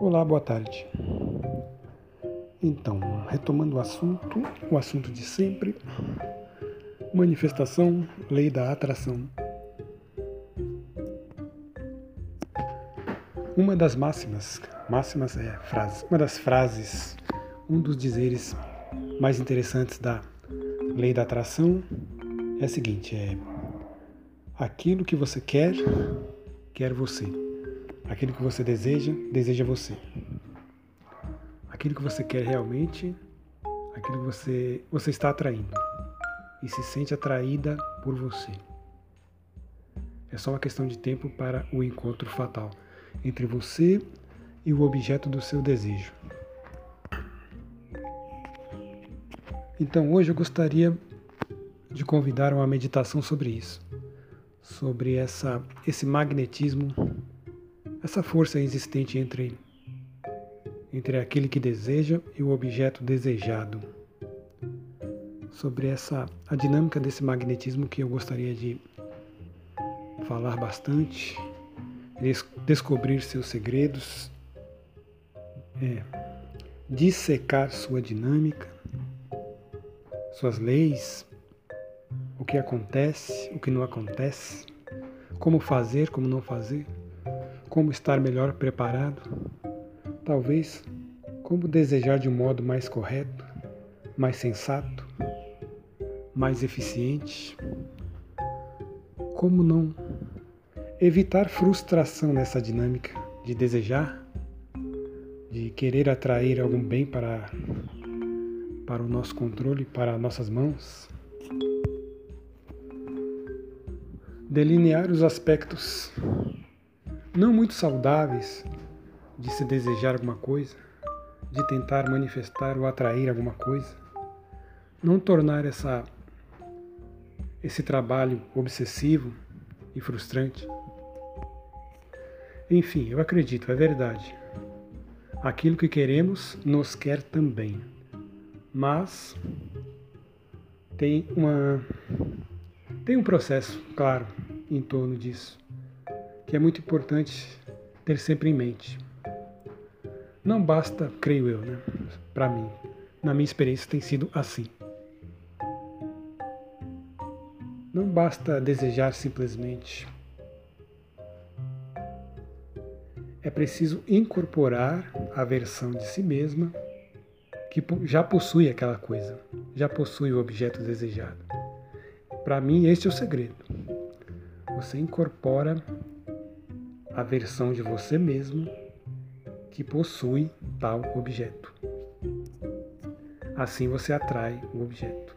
Olá, boa tarde. Então, retomando o assunto, o assunto de sempre, manifestação, lei da atração. Uma das máximas, máximas é frase, uma das frases, um dos dizeres mais interessantes da lei da atração é a seguinte, é aquilo que você quer, quer você. Aquilo que você deseja, deseja você. Aquilo que você quer realmente, aquilo que você, você está atraindo e se sente atraída por você. É só uma questão de tempo para o encontro fatal entre você e o objeto do seu desejo. Então hoje eu gostaria de convidar uma meditação sobre isso, sobre essa, esse magnetismo essa força existente entre, entre aquele que deseja e o objeto desejado. Sobre essa a dinâmica desse magnetismo que eu gostaria de falar bastante, des descobrir seus segredos, é, dissecar sua dinâmica, suas leis, o que acontece, o que não acontece, como fazer, como não fazer como estar melhor preparado, talvez como desejar de um modo mais correto, mais sensato, mais eficiente, como não evitar frustração nessa dinâmica de desejar, de querer atrair algum bem para para o nosso controle, para nossas mãos. Delinear os aspectos não muito saudáveis de se desejar alguma coisa, de tentar manifestar ou atrair alguma coisa. Não tornar essa, esse trabalho obsessivo e frustrante. Enfim, eu acredito, é verdade. Aquilo que queremos nos quer também. Mas tem uma tem um processo, claro, em torno disso que é muito importante ter sempre em mente. Não basta, creio eu, né? Para mim, na minha experiência tem sido assim. Não basta desejar simplesmente. É preciso incorporar a versão de si mesma que já possui aquela coisa, já possui o objeto desejado. Para mim, este é o segredo. Você incorpora a versão de você mesmo que possui tal objeto. Assim você atrai o objeto.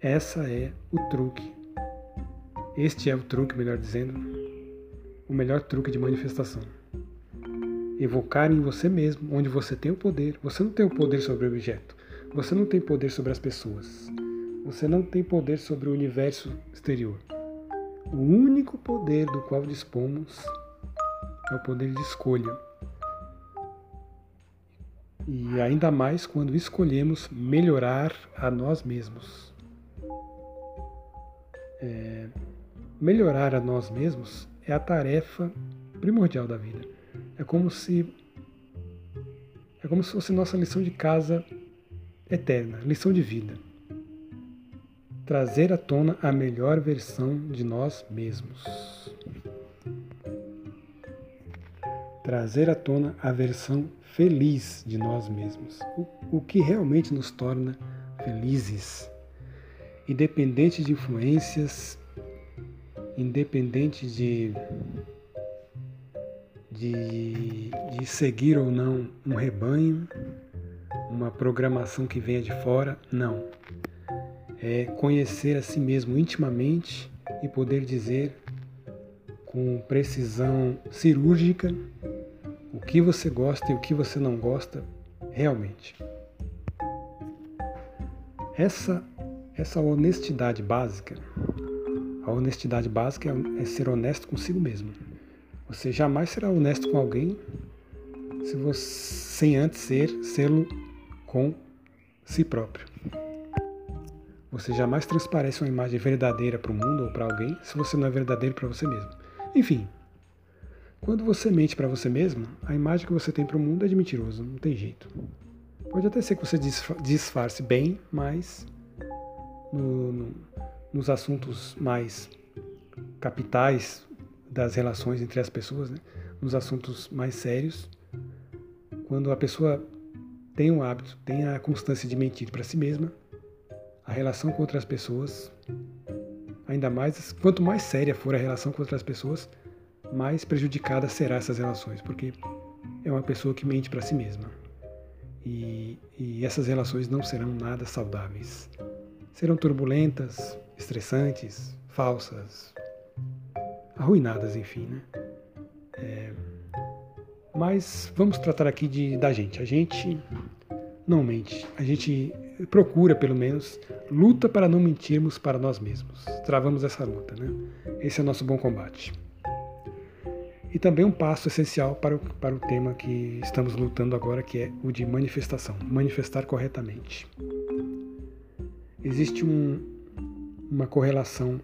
Essa é o truque. Este é o truque, melhor dizendo, o melhor truque de manifestação. Evocar em você mesmo, onde você tem o poder. Você não tem o poder sobre o objeto. Você não tem poder sobre as pessoas. Você não tem poder sobre o universo exterior. O único poder do qual dispomos é o poder de escolha. E ainda mais quando escolhemos melhorar a nós mesmos. É, melhorar a nós mesmos é a tarefa primordial da vida. É como se é como se fosse nossa lição de casa eterna, lição de vida trazer à tona a melhor versão de nós mesmos. Trazer à tona a versão feliz de nós mesmos, o, o que realmente nos torna felizes, independente de influências, independente de, de, de seguir ou não um rebanho, uma programação que venha de fora, não. É conhecer a si mesmo intimamente e poder dizer com precisão cirúrgica o que você gosta e o que você não gosta realmente. Essa essa honestidade básica, a honestidade básica é ser honesto consigo mesmo. Você jamais será honesto com alguém se você, sem antes ser sê-lo com si próprio. Você jamais transparece uma imagem verdadeira para o mundo ou para alguém se você não é verdadeiro para você mesmo. Enfim, Quando você mente para você mesmo, a imagem que você tem para o mundo é de mentiroso, não tem jeito. Pode até ser que você disfarce bem, mas no, no, nos assuntos mais capitais das relações entre as pessoas, né? nos assuntos mais sérios, quando a pessoa tem um hábito, tem a constância de mentir para si mesma, a relação com outras pessoas, ainda mais, quanto mais séria for a relação com outras pessoas, mais prejudicada será essas relações, porque é uma pessoa que mente para si mesma. E, e essas relações não serão nada saudáveis. Serão turbulentas, estressantes, falsas, arruinadas, enfim, né? É, mas vamos tratar aqui de, da gente. A gente não mente. A gente procura, pelo menos, luta para não mentirmos para nós mesmos. Travamos essa luta, né? Esse é o nosso bom combate. E também um passo essencial para o, para o tema que estamos lutando agora, que é o de manifestação. Manifestar corretamente. Existe um, uma correlação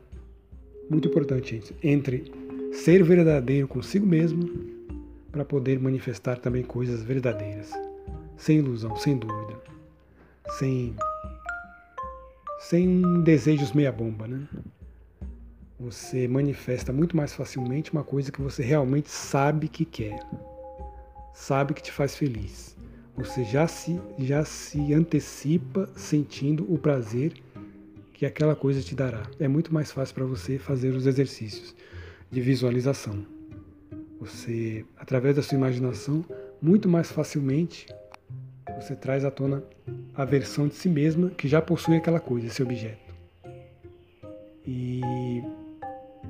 muito importante entre ser verdadeiro consigo mesmo para poder manifestar também coisas verdadeiras, sem ilusão, sem dúvida, sem sem desejos meia bomba, né? Você manifesta muito mais facilmente uma coisa que você realmente sabe que quer, sabe que te faz feliz. Você já se já se antecipa sentindo o prazer que aquela coisa te dará. É muito mais fácil para você fazer os exercícios de visualização. Você, através da sua imaginação, muito mais facilmente você traz à tona a versão de si mesma que já possui aquela coisa, esse objeto. E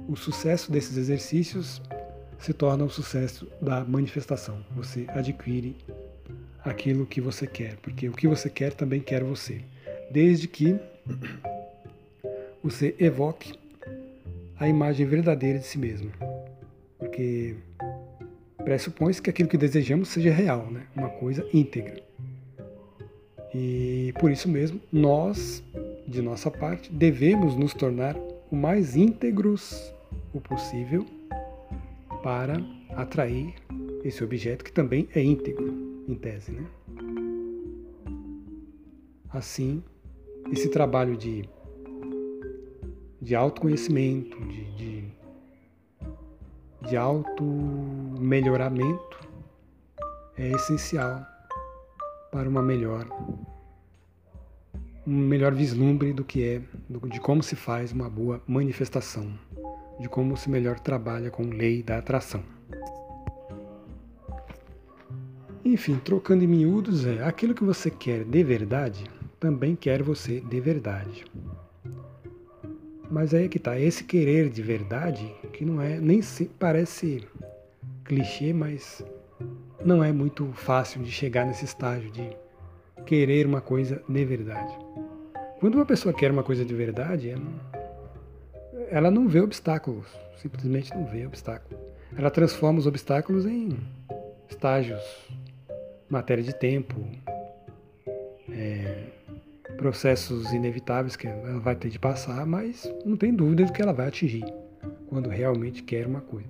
o sucesso desses exercícios se torna o sucesso da manifestação. Você adquire aquilo que você quer, porque o que você quer também quer você. Desde que você evoque a imagem verdadeira de si mesmo. Porque pressupõe-se que aquilo que desejamos seja real, né? uma coisa íntegra. E por isso mesmo, nós, de nossa parte, devemos nos tornar o mais íntegros o possível para atrair esse objeto que também é íntegro, em tese. Né? Assim, esse trabalho de de autoconhecimento, de, de, de auto-melhoramento é essencial para uma melhor um melhor vislumbre do que é, de como se faz uma boa manifestação, de como se melhor trabalha com lei da atração. Enfim, trocando em miúdos, é aquilo que você quer de verdade, também quer você de verdade. Mas aí é que tá, esse querer de verdade, que não é, nem se, parece clichê, mas não é muito fácil de chegar nesse estágio de querer uma coisa de verdade. Quando uma pessoa quer uma coisa de verdade, não, ela não vê obstáculos, simplesmente não vê obstáculos. Ela transforma os obstáculos em estágios, matéria de tempo, é, processos inevitáveis que ela vai ter de passar, mas não tem dúvida de que ela vai atingir quando realmente quer uma coisa.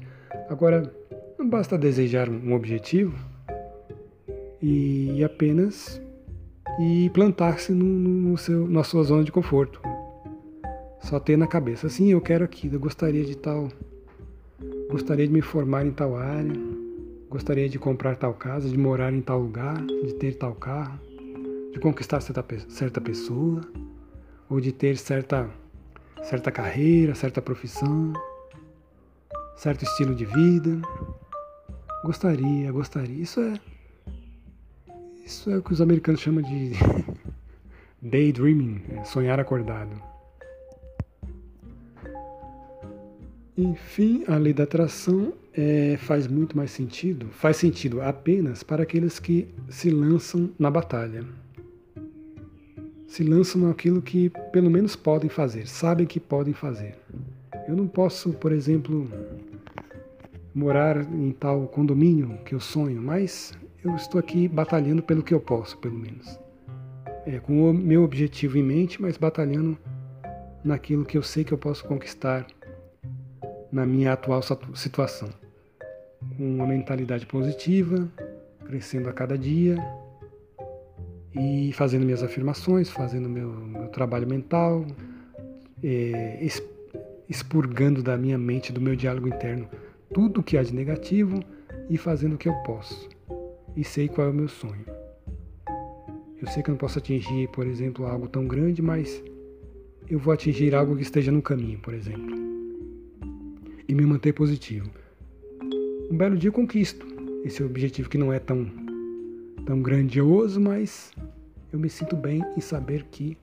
Agora, não basta desejar um objetivo e apenas e plantar-se no, no seu, na sua zona de conforto. Só ter na cabeça, assim, eu quero aquilo, eu gostaria de tal, gostaria de me formar em tal área, gostaria de comprar tal casa, de morar em tal lugar, de ter tal carro de conquistar certa, certa pessoa, ou de ter certa, certa carreira, certa profissão, certo estilo de vida. Gostaria, gostaria. Isso é. Isso é o que os americanos chamam de daydreaming, é sonhar acordado. Enfim, a lei da atração é, faz muito mais sentido, faz sentido apenas para aqueles que se lançam na batalha se lançam naquilo que pelo menos podem fazer, sabem que podem fazer. Eu não posso, por exemplo, morar em tal condomínio que eu sonho, mas eu estou aqui batalhando pelo que eu posso, pelo menos. É, com o meu objetivo em mente, mas batalhando naquilo que eu sei que eu posso conquistar na minha atual situação. com uma mentalidade positiva, crescendo a cada dia e fazendo minhas afirmações, fazendo meu, meu trabalho mental, é, expurgando da minha mente, do meu diálogo interno, tudo que há de negativo e fazendo o que eu posso. E sei qual é o meu sonho. Eu sei que eu não posso atingir, por exemplo, algo tão grande, mas eu vou atingir algo que esteja no caminho, por exemplo. E me manter positivo. Um belo dia conquisto esse objetivo que não é tão, tão grandioso, mas eu me sinto bem em saber que,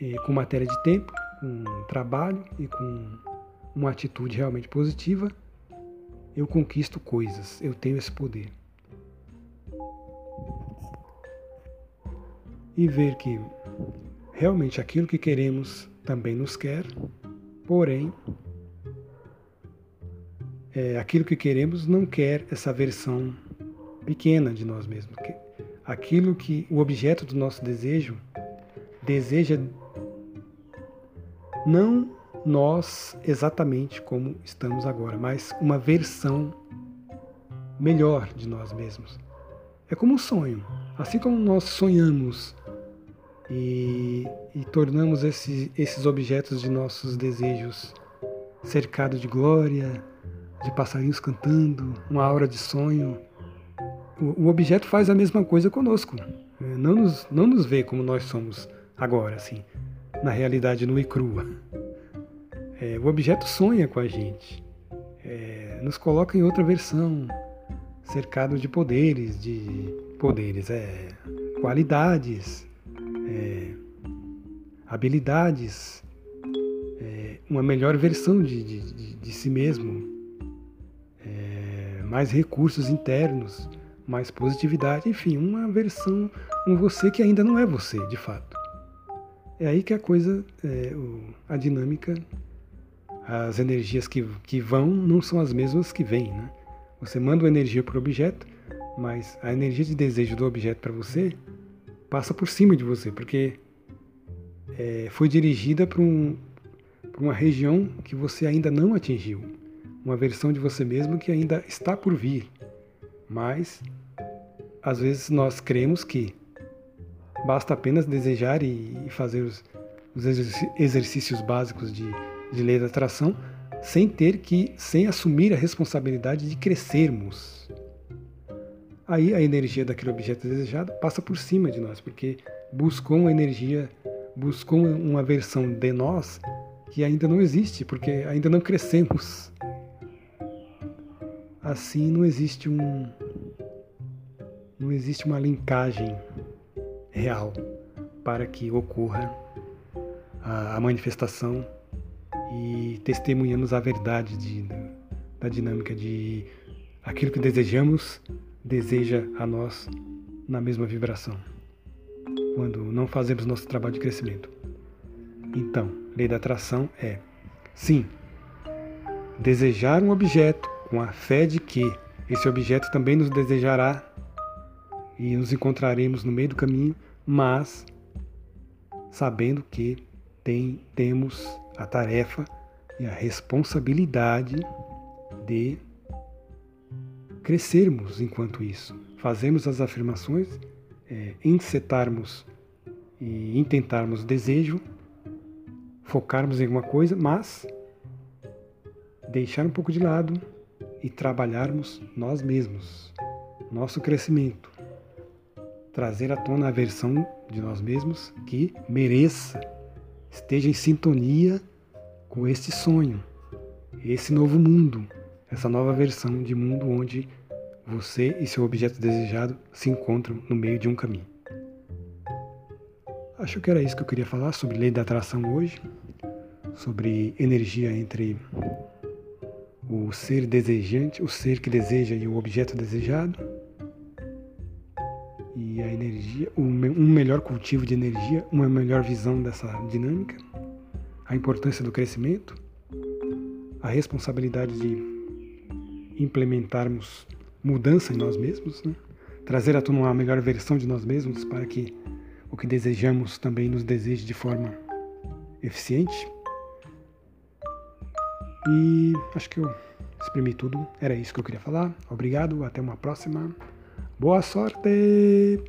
eh, com matéria de tempo, com trabalho e com uma atitude realmente positiva, eu conquisto coisas, eu tenho esse poder. E ver que realmente aquilo que queremos também nos quer, porém, é, aquilo que queremos não quer essa versão pequena de nós mesmos. Aquilo que o objeto do nosso desejo deseja não nós exatamente como estamos agora, mas uma versão melhor de nós mesmos. É como um sonho. Assim como nós sonhamos e, e tornamos esse, esses objetos de nossos desejos cercados de glória, de passarinhos cantando, uma aura de sonho, o, o objeto faz a mesma coisa conosco. É, não nos, não nos vê como nós somos agora, assim, na realidade nua e crua. É, o objeto sonha com a gente, é, nos coloca em outra versão, cercado de poderes, de poderes, é, qualidades, é, habilidades, é, uma melhor versão de, de, de, de si mesmo, mais recursos internos, mais positividade, enfim, uma versão, um você que ainda não é você, de fato. É aí que a coisa, é, a dinâmica, as energias que, que vão não são as mesmas que vêm, né? Você manda uma energia para o objeto, mas a energia de desejo do objeto para você passa por cima de você, porque é, foi dirigida para um, uma região que você ainda não atingiu, uma versão de você mesmo que ainda está por vir. Mas, às vezes, nós cremos que basta apenas desejar e, fazer os, os exercícios básicos de, de lei da atração sem ter que, sem assumir a responsabilidade de crescermos aí a energia daquele objeto desejado passa por cima de nós, porque buscou uma energia, buscou uma versão de nós que ainda não existe, porque ainda não crescemos. Assim não existe um não existe uma linkagem real para que ocorra a, a manifestação e testemunhamos a verdade de, da dinâmica de aquilo que desejamos deseja a nós na mesma vibração, quando não fazemos nosso trabalho de crescimento. Então, lei da atração é, sim, desejar um objeto com a fé de que esse objeto também nos desejará e nos encontraremos no meio do caminho, mas sabendo que tem, temos a tarefa e a responsabilidade de crescermos enquanto isso. Fazemos as afirmações, é, encetarmos e intentarmos desejo, focarmos em alguma coisa, mas deixar um pouco de lado e trabalharmos nós mesmos, nosso crescimento. Trazer à tona a versão de nós mesmos que mereça, esteja em sintonia com este sonho, esse novo mundo essa nova versão de mundo onde você e seu objeto desejado se encontram no meio de um caminho. Acho que era isso que eu queria falar sobre lei da atração hoje, sobre energia entre o ser desejante, o ser que deseja e o objeto desejado. E a energia, um melhor cultivo de energia, uma melhor visão dessa dinâmica, a importância do crescimento, a responsabilidade de implementarmos mudança em nós mesmos, né? trazer à tona uma melhor versão de nós mesmos para que o que desejamos também nos deseje de forma eficiente. E acho que eu exprimi tudo. Era isso que eu queria falar. Obrigado, até uma próxima. Boa sorte!